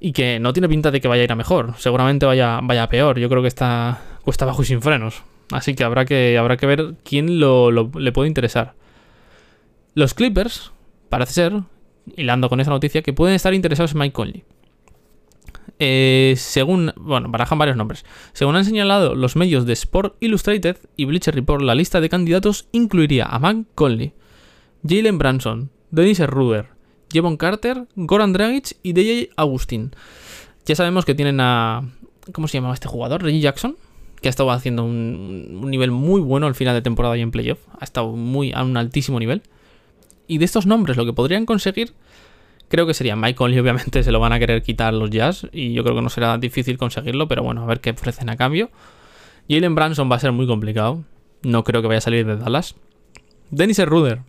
y que no tiene pinta de que vaya a ir a mejor. Seguramente vaya, vaya a peor. Yo creo que está cuesta abajo y sin frenos. Así que habrá que, habrá que ver quién lo, le puede interesar. Los Clippers, parece ser, hilando con esa noticia, que pueden estar interesados en Mike Conley. Eh, según, bueno, barajan varios nombres. Según han señalado los medios de Sport Illustrated y Bleacher Report, la lista de candidatos incluiría a Mike Conley, Jalen Branson, Dennis Ruder, Jevon Carter, Goran Dragic y DJ Agustín. Ya sabemos que tienen a. ¿Cómo se llamaba este jugador? Reggie Jackson, que ha estado haciendo un, nivel muy bueno al final de temporada y en playoff. Ha estado muy a un altísimo nivel. Y de estos nombres, lo que podrían conseguir, creo que sería Michael y obviamente se lo van a querer quitar los Jazz. Y yo creo que no será difícil conseguirlo, pero bueno, a ver qué ofrecen a cambio. Jalen Branson va a ser muy complicado. No creo que vaya a salir de Dallas. Dennis Ruder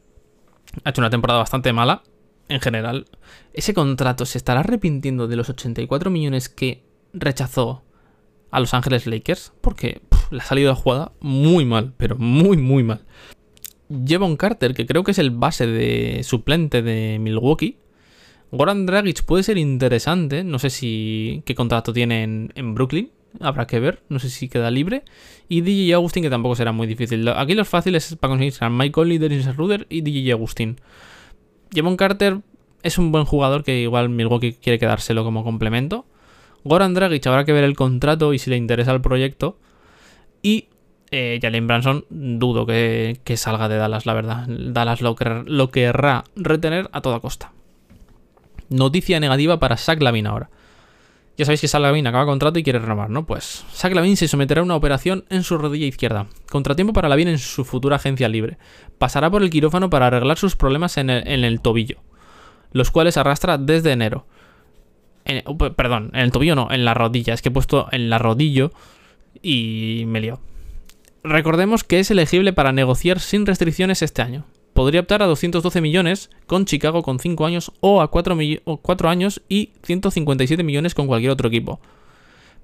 ha hecho una temporada bastante mala en general, ese contrato se estará arrepintiendo de los 84 millones que rechazó a Los Ángeles Lakers, porque le ha salido la jugada muy mal, pero muy, muy mal. Jevon Carter, que creo que es el base de suplente de Milwaukee. Goran Dragic puede ser interesante, no sé si qué contrato tiene en, Brooklyn, habrá que ver, no sé si queda libre. Y DJ Agustín, que tampoco será muy difícil. Aquí los fáciles para conseguir serán Mike Conley, Dennis Ruder y DJ Agustín. Jevon Carter es un buen jugador que igual Milwaukee quiere quedárselo como complemento. Goran Dragic habrá que ver el contrato y si le interesa el proyecto. Y eh, Jalen Branson dudo que, salga de Dallas, la verdad. Dallas lo, querrá retener a toda costa. Noticia negativa para Zach Lavin ahora. Ya sabéis que Zach Lavin acaba contrato y quiere renovar, ¿no? Pues Zach Lavin se someterá a una operación en su rodilla izquierda. Contratiempo para Lavin en su futura agencia libre. Pasará por el quirófano para arreglar sus problemas en el, tobillo, los cuales arrastra desde enero. Uh, perdón, en el tobillo no, en la rodilla. Es que he puesto en la rodillo y me lío. Recordemos que es elegible para negociar sin restricciones este año podría optar a 212 millones con Chicago con 5 años o a 4, 4 años y 157 millones con cualquier otro equipo.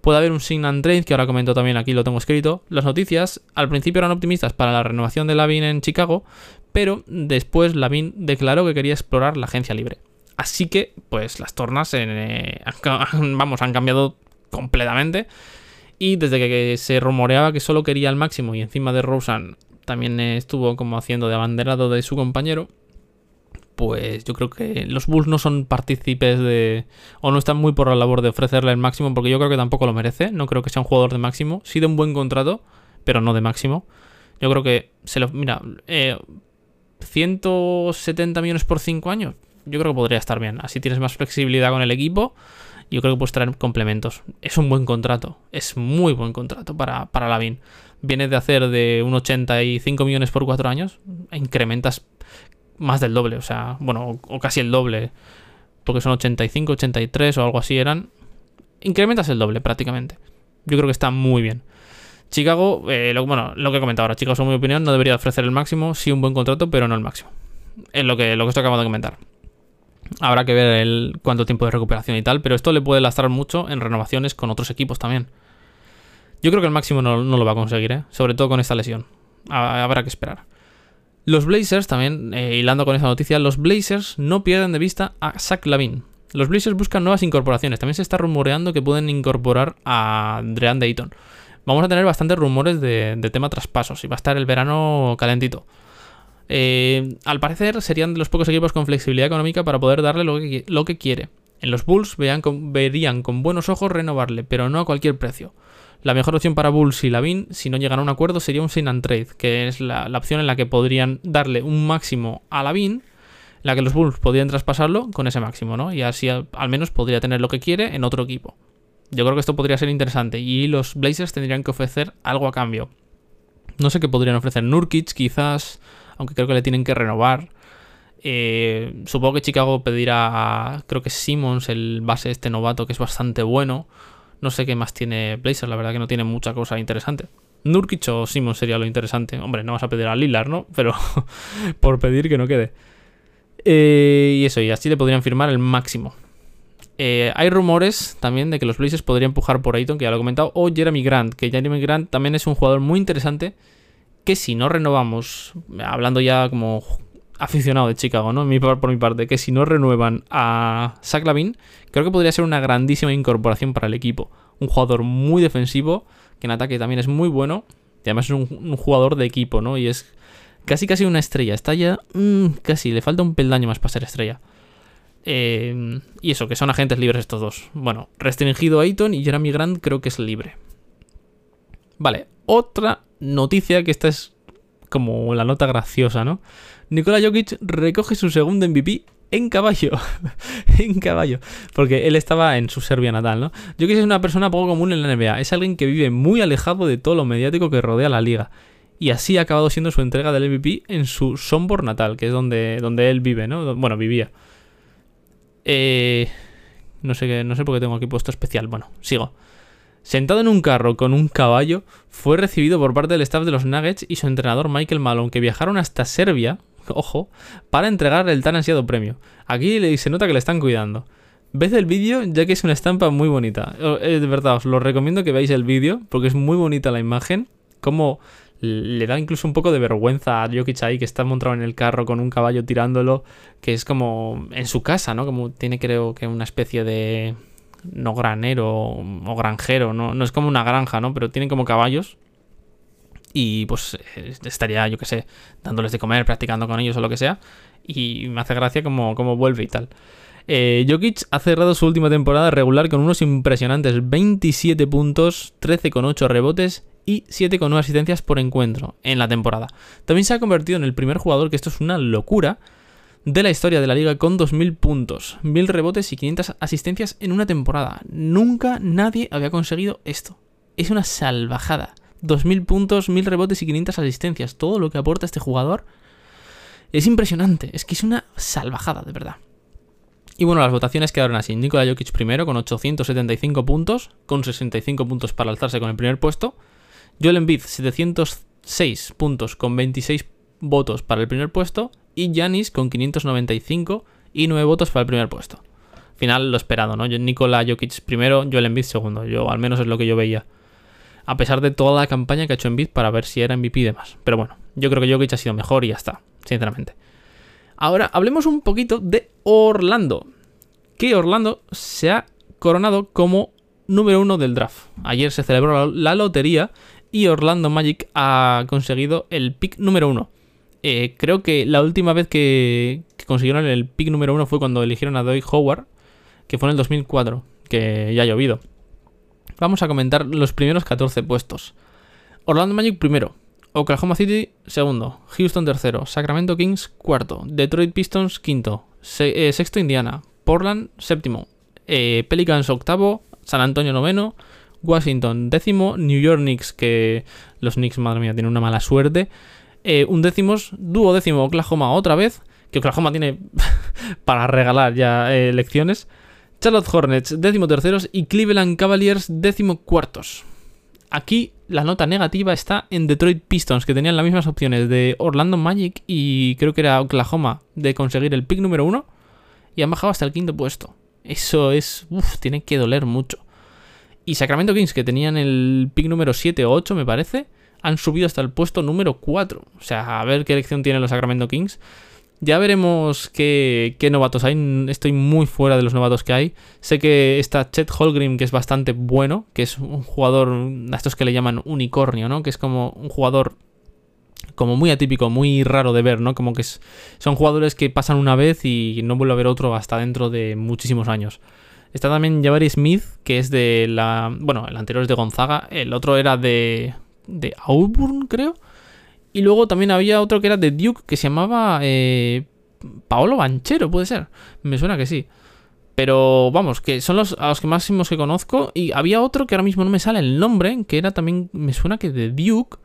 Puede haber un sign and trade, que ahora comento también aquí, lo tengo escrito. Las noticias al principio eran optimistas para la renovación de Lavin en Chicago, pero después Lavin declaró que quería explorar la agencia libre. Así que, pues las tornas, eh, vamos, han cambiado completamente. Y desde que se rumoreaba que solo quería el máximo y encima de Rosen también estuvo como haciendo de abanderado de su compañero, pues yo creo que los Bulls no son partícipes de... o no están muy por la labor de ofrecerle el máximo, porque yo creo que tampoco lo merece, no creo que sea un jugador de máximo, sí de un buen contrato, pero no de máximo. Yo creo que se lo. Mira, 170 millones por 5 años. Yo creo que podría estar bien. Así tienes más flexibilidad con el equipo. Yo creo que puedes traer complementos. Es un buen contrato. Es muy buen contrato para, para Lavin. Vienes de hacer de un 85 millones por 4 años. Incrementas más del doble. O sea, bueno, o casi el doble. Porque son 85, 83 o algo así eran. Incrementas el doble prácticamente. Yo creo que está muy bien. Chicago, eh, bueno, lo que he comentado ahora, Chicago, según mi opinión, no debería ofrecer el máximo, sí un buen contrato, pero no el máximo. Es lo que, lo que estoy acabando de comentar. Habrá que ver el cuánto tiempo de recuperación y tal, pero esto le puede lastrar mucho en renovaciones con otros equipos también. Yo creo que el máximo no, lo va a conseguir, ¿eh? sobre todo con esta lesión. Habrá que esperar. Los Blazers también, eh, hilando con esa noticia, los Blazers no pierden de vista a Zach Lavin. Los Blazers buscan nuevas incorporaciones. También se está rumoreando que pueden incorporar a Drean Dayton vamos a tener bastantes rumores de, tema traspasos y va a estar el verano calentito. Eh, al parecer serían de los pocos equipos con flexibilidad económica para poder darle lo que, lo que quiere. En los Bulls verían con buenos ojos renovarle, pero no a cualquier precio. La mejor opción para Bulls y Lavin, si no llegan a un acuerdo, sería un sign and trade, que es la, opción en la que podrían darle un máximo a Lavin, la que los Bulls podrían traspasarlo con ese máximo, ¿no? Y así al menos podría tener lo que quiere en otro equipo. Yo creo que esto podría ser interesante y los Blazers tendrían que ofrecer algo a cambio. No sé qué podrían ofrecer. Nurkic quizás, aunque creo que le tienen que renovar. Eh, supongo que Chicago pedirá, creo que Simmons, el base este novato, que es bastante bueno. No sé qué más tiene Blazers, la verdad que no tiene mucha cosa interesante. Nurkic o Simmons sería lo interesante. Hombre, no vas a pedir a Lillard, ¿no? Pero por pedir que no quede. Eh, y eso, y así le podrían firmar el máximo. Eh, hay rumores también de que los Blazers podrían empujar por Ayton, que ya lo he comentado, o Jeremy Grant, que Jeremy Grant también es un jugador muy interesante que si no renovamos, hablando ya como aficionado de Chicago, ¿no? por mi parte, que si no renuevan a Zach Lavin, creo que podría ser una grandísima incorporación para el equipo. Un jugador muy defensivo, que en ataque también es muy bueno, y además es un, jugador de equipo, ¿no? Y es casi casi una estrella. Está ya mm, casi, le falta un peldaño más para ser estrella. Eh, y eso, que son agentes libres estos dos. Bueno, restringido a Ayton y Jeremy Grant creo que es libre. Vale, otra noticia que esta es como la nota graciosa, ¿no? Nikola Jokic recoge su segundo MVP en caballo. en caballo. Porque él estaba en su Serbia natal, ¿no? Jokic es una persona poco común en la NBA. Es alguien que vive muy alejado de todo lo mediático que rodea la liga. Y así ha acabado siendo su entrega del MVP en su Sombor natal, que es donde, donde él vive, ¿no? Bueno, vivía. Eh, no, sé, no sé por qué tengo aquí puesto especial. Bueno, sigo. Sentado en un carro con un caballo, fue recibido por parte del staff de los Nuggets y su entrenador Michael Malone, que viajaron hasta Serbia, ojo, para entregar el tan ansiado premio. Aquí se nota que le están cuidando. Ved el vídeo ya que es una estampa muy bonita. Eh, de verdad, os lo recomiendo que veáis el vídeo porque es muy bonita la imagen. Como le da incluso un poco de vergüenza a Jokic ahí que está montado en el carro con un caballo tirándolo, que es como en su casa, ¿no? Como tiene creo que una especie de no granero o granjero, no, no es como una granja, ¿no? Pero tienen como caballos y pues eh, estaría, yo que sé, dándoles de comer, practicando con ellos o lo que sea. Y me hace gracia como, como vuelve y tal. Eh, Jokic ha cerrado su última temporada regular con unos impresionantes 27 puntos, 13,8 rebotes y 7,9 asistencias por encuentro en la temporada. También se ha convertido en el primer jugador, que esto es una locura, de la historia de la liga con 2.000 puntos, 1.000 rebotes y 500 asistencias en una temporada. Nunca nadie había conseguido esto. Es una salvajada. 2.000 puntos, 1.000 rebotes y 500 asistencias. Todo lo que aporta este jugador es impresionante. Es que es una salvajada, de verdad. Y bueno, las votaciones quedaron así. Nikola Jokic primero con 875 puntos, con 65 puntos para alzarse con el primer puesto. Joel Embiid 706 puntos con 26 votos para el primer puesto y Yanis con 595 y 9 votos para el primer puesto. Final lo esperado, ¿no? Nikola Jokic primero, Joel Embiid segundo. Yo al menos es lo que yo veía. A pesar de toda la campaña que ha hecho Embiid para ver si era MVP y demás. Pero bueno, yo creo que Jokic ha sido mejor y ya está, sinceramente. Ahora hablemos un poquito de Orlando. Que Orlando se ha coronado como número uno del draft. Ayer se celebró la lotería y Orlando Magic ha conseguido el pick número uno. Eh, creo que la última vez que, consiguieron el pick número uno fue cuando eligieron a Doy Howard, que fue en el 2004, que ya ha llovido. Vamos a comentar los primeros 14 puestos. Orlando Magic primero, Oklahoma City, segundo. Houston, tercero. Sacramento Kings, cuarto. Detroit Pistons, quinto. Eh, sexto, Indiana. Portland, séptimo. Eh, Pelicans, octavo. San Antonio, noveno. Washington, décimo. New York Knicks, que los Knicks, madre mía, tienen una mala suerte. Eh, un décimo, duodécimo Oklahoma otra vez. Que Oklahoma tiene para regalar ya elecciones. Charlotte Hornets, décimo terceros. Y Cleveland Cavaliers, décimo cuartos. Aquí la nota negativa está en Detroit Pistons, que tenían las mismas opciones de Orlando Magic y creo que era Oklahoma de conseguir el pick número uno y han bajado hasta el quinto puesto. Eso es. Uff, tiene que doler mucho. Y Sacramento Kings, que tenían el pick número 7 o 8, me parece, han subido hasta el puesto número 4. O sea, a ver qué elección tienen los Sacramento Kings. Ya veremos qué, novatos hay. Estoy muy fuera de los novatos que hay. Sé que está Chet Holgrim, que es bastante bueno, que es un jugador, a estos que le llaman unicornio, ¿no? Que es como un jugador como muy atípico, muy raro de ver, ¿no? Como que son jugadores que pasan una vez y no vuelve a ver otro hasta dentro de muchísimos años. Está también Jabari Smith, que es de la... Bueno, el anterior es de Gonzaga, el otro era de... de Auburn, creo. Y luego también había otro que era de Duke que se llamaba eh, Paolo Banchero, puede ser. Me suena que sí. Pero vamos, que son los, a los que máximos que conozco. Y había otro que ahora mismo no me sale el nombre, que era también, me suena que de Duke.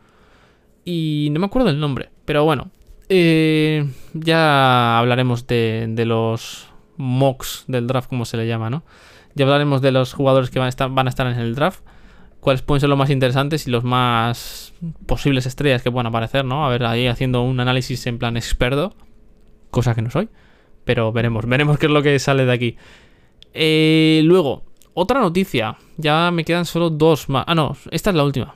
Y no me acuerdo el nombre. Pero bueno, eh, ya hablaremos de, de, los mocks del draft, como se le llama, ¿no? Ya hablaremos de los jugadores que van a estar, van a estar en el draft cuáles pueden ser los más interesantes y los más posibles estrellas que puedan aparecer, ¿no? A ver, ahí haciendo un análisis en plan experto, cosa que no soy, pero veremos, veremos qué es lo que sale de aquí. Eh, luego, otra noticia, ya me quedan solo dos más. Ah, no, esta es la última.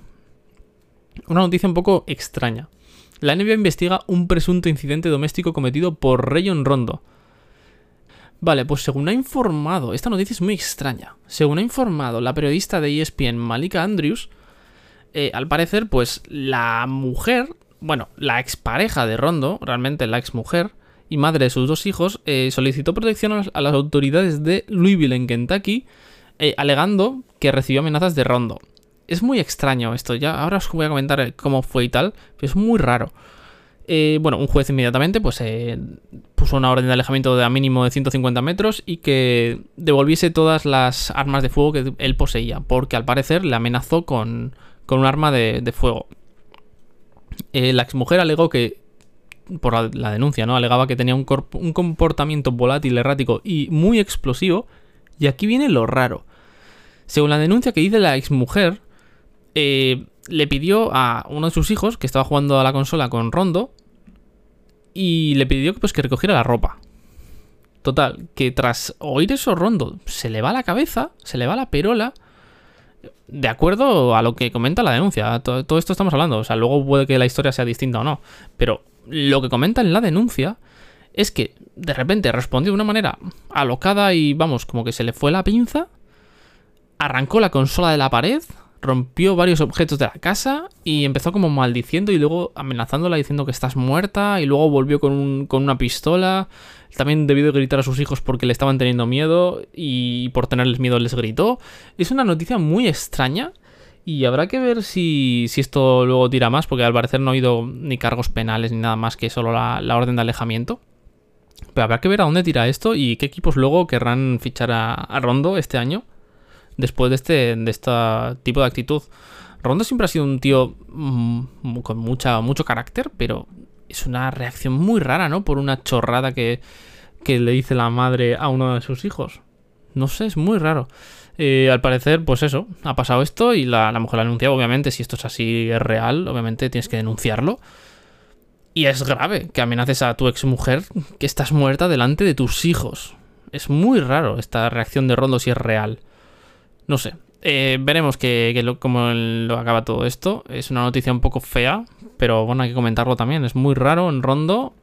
Una noticia un poco extraña. La NBA investiga un presunto incidente doméstico cometido por Rayon Rondo. Vale, pues según ha informado, esta noticia es muy extraña. Según ha informado la periodista de ESPN Malika Andrews, eh, al parecer, pues la mujer, bueno, la expareja de Rondo, realmente la exmujer y madre de sus dos hijos, eh, solicitó protección a las, autoridades de Louisville en Kentucky, eh, alegando que recibió amenazas de Rondo. Es muy extraño esto, ya ahora os voy a comentar cómo fue y tal, pero es muy raro. Eh, bueno, un juez inmediatamente pues eh, puso una orden de alejamiento de a mínimo de 150 metros y que devolviese todas las armas de fuego que él poseía, porque al parecer le amenazó con, un arma de, fuego. Eh, la exmujer alegó que, por la, denuncia, ¿no? Alegaba que tenía un, un comportamiento volátil, errático y muy explosivo. Y aquí viene lo raro. Según la denuncia que dice la exmujer, le pidió a uno de sus hijos, que estaba jugando a la consola con Rondo, y le pidió pues, que recogiera la ropa. Total, que tras oír eso Rondo se le va la cabeza, se le va la perola, de acuerdo a lo que comenta la denuncia. Todo, todo, esto estamos hablando, o sea, luego puede que la historia sea distinta o no, pero lo que comenta en la denuncia es que de repente respondió de una manera alocada y vamos, como que se le fue la pinza, arrancó la consola de la pared, rompió varios objetos de la casa y empezó como maldiciendo y luego amenazándola diciendo que estás muerta y luego volvió con, una pistola. También debió de gritar a sus hijos porque le estaban teniendo miedo y por tenerles miedo les gritó. Es una noticia muy extraña y habrá que ver si, si esto luego tira más porque al parecer no ha habido ni cargos penales ni nada más que solo la, orden de alejamiento. Pero habrá que ver a dónde tira esto y qué equipos luego querrán fichar a Rondo este año después de este, de este tipo de actitud. Rondo siempre ha sido un tío mm, con mucha, mucho carácter, pero es una reacción muy rara, ¿no? Por una chorrada que, que le dice la madre a uno de sus hijos. No sé, es muy raro. Eh, al parecer, pues eso, ha pasado esto y la, la mujer lo ha. Obviamente, si esto es así, es real, obviamente tienes que denunciarlo. Y es grave que amenaces a tu exmujer que estás muerta delante de tus hijos. Es muy raro esta reacción de Rondo si es real. No sé. Eh, veremos que, cómo lo acaba todo esto. Es una noticia un poco fea, pero bueno, hay que comentarlo también. Es muy raro en Rondo.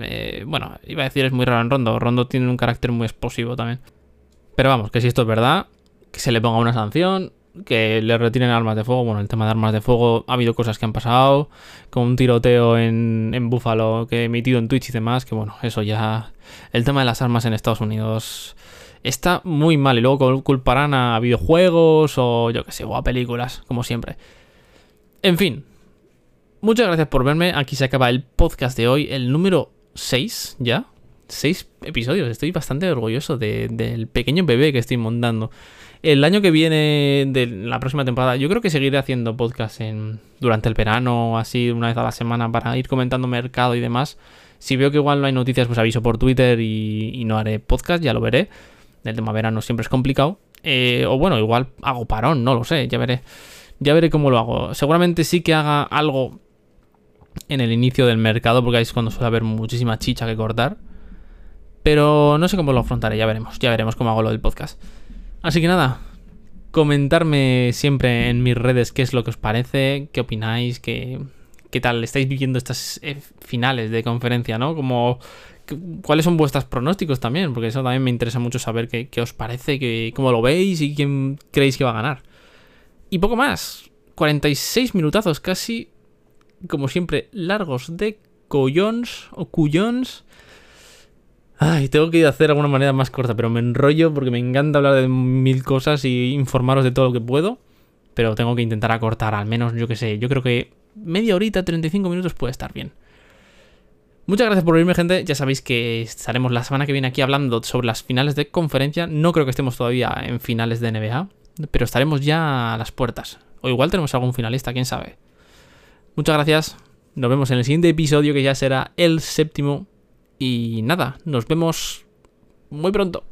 Eh, bueno, iba a decir es muy raro en Rondo. Rondo tiene un carácter muy explosivo también. Pero vamos, que si esto es verdad, que se le ponga una sanción, que le retiren armas de fuego. Bueno, el tema de armas de fuego, ha habido cosas que han pasado, con un tiroteo en, en Buffalo que he emitido en Twitch y demás, que bueno, eso ya... El tema de las armas en Estados Unidos está muy mal. Y luego culparán a videojuegos o yo que sé, o a películas, como siempre. En fin, muchas gracias por verme. Aquí se acaba el podcast de hoy, el número 6 ya. 6 episodios. Estoy bastante orgulloso del pequeño bebé que estoy montando. El año que viene de la próxima temporada, yo creo que seguiré haciendo podcast en, durante el verano, así una vez a la semana, para ir comentando mercado y demás. Si veo que igual no hay noticias, pues aviso por Twitter y, no haré podcast, ya lo veré. El tema verano siempre es complicado. Eh, o bueno, igual hago parón, no lo sé, ya veré. Ya veré cómo lo hago. Seguramente sí que haga algo en el inicio del mercado, porque ahí es cuando suele haber muchísima chicha que cortar. Pero no sé cómo lo afrontaré, ya veremos. Ya veremos cómo hago lo del podcast. Así que nada, comentarme siempre en mis redes qué es lo que os parece, qué opináis, qué, qué tal estáis viviendo estas eh, finales de conferencia, ¿no? Como cuáles son vuestros pronósticos también, porque eso también me interesa mucho saber qué, os parece, qué, cómo lo veis y quién creéis que va a ganar. Y poco más. 46 minutazos casi, como siempre, largos de collons o cuyons. Ay, tengo que ir a hacer de alguna manera más corta, pero me enrollo porque me encanta hablar de mil cosas y informaros de todo lo que puedo. Pero tengo que intentar acortar, al menos, yo que sé, yo creo que media horita, 35 minutos puede estar bien. Muchas gracias por oírme, gente. Ya sabéis que estaremos la semana que viene aquí hablando sobre las finales de conferencia. No creo que estemos todavía en finales de NBA pero estaremos ya a las puertas. O igual tenemos algún finalista, quién sabe. Muchas gracias. Nos vemos en el siguiente episodio que ya será el séptimo. Y nada, nos vemos muy pronto.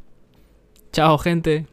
Chao, gente.